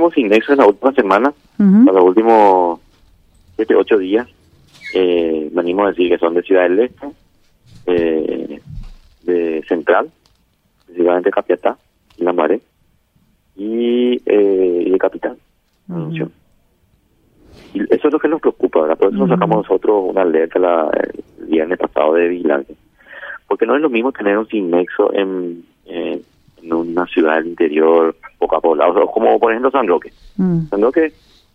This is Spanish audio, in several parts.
últimos nexo en la última semana, en los últimos siete, ocho días, eh, venimos a decir que son de Ciudad del Este, eh, de Central, principalmente Capiatá, Lambaré, y, eh, y de Capital. Y eso es lo que nos preocupa, ¿verdad? Por eso nos sacamos nosotros una alerta la, el viernes pasado de vigilancia. Porque no es lo mismo tener un sin nexo en, en una ciudad del interior poco poblada, como por ejemplo San Roque. San Roque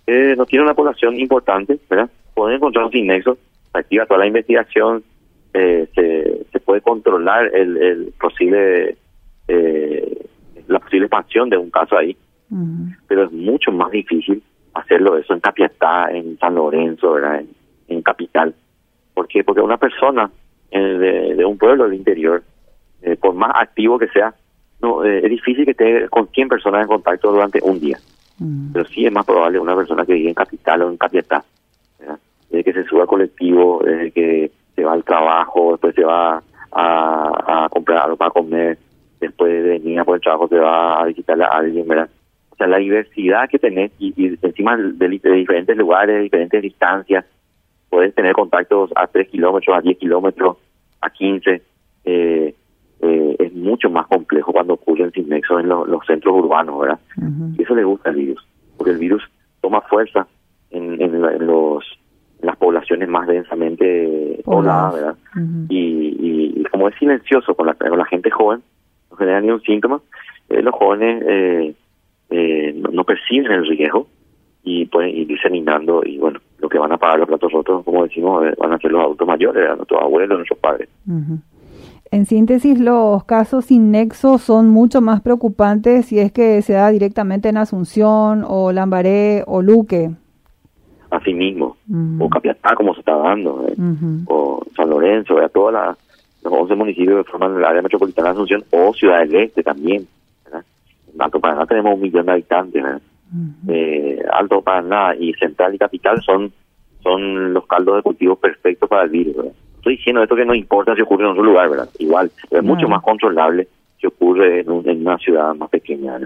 eh, no tiene una población importante, ¿verdad? Pueden encontrar un nexo, activa toda la investigación, eh, se, se puede controlar el, el posible eh, la posible expansión de un caso ahí, pero es mucho más difícil hacerlo eso en Capiatá, en San Lorenzo, ¿verdad? En, Capital. ¿Por qué? Porque una persona eh, de, un pueblo del interior, eh, por más activo que sea, no es difícil que esté con 100 personas en contacto durante un día. Pero sí es más probable una persona que vive en Capital o en Capiatá, desde que se suba al colectivo, desde que se va al trabajo, después se va a, a comprar algo para comer, después de venir por el trabajo se va a visitar a alguien, ¿verdad? O sea, la diversidad que tenés y, encima de, diferentes lugares, de diferentes distancias, puedes tener contactos a 3 kilómetros, a 10 kilómetros, a 15, eh, eh, mucho más complejo cuando ocurren sin nexo en los centros urbanos, ¿verdad? Y eso le gusta al virus, porque el virus toma fuerza en, en, los las poblaciones más densamente pobladas, ¿verdad? y, y, como es silencioso con la, con la gente joven, no genera ni un síntoma, eh, los jóvenes eh, eh, no, perciben el riesgo y pueden ir diseminando y bueno, lo que van a pagar los platos rotos, como decimos, van a ser los adultos mayores, nuestros abuelos, nuestros padres. En síntesis, los casos sin nexo son mucho más preocupantes si es que se da directamente en Asunción o Lambaré o Luque. Así mismo, o Capiatá como se está dando, o San Lorenzo, a todas las los 11 municipios que forman el área metropolitana de Asunción o Ciudad del Este también. ¿verdad? En Alto Paraná tenemos un millón de habitantes. eh, Alto Paraná y Central y Capital son son los caldos de cultivo perfectos para el virus. Estoy diciendo esto que no importa si ocurre en otro lugar, ¿verdad? Igual, es mucho más controlable si ocurre en, una ciudad más pequeña.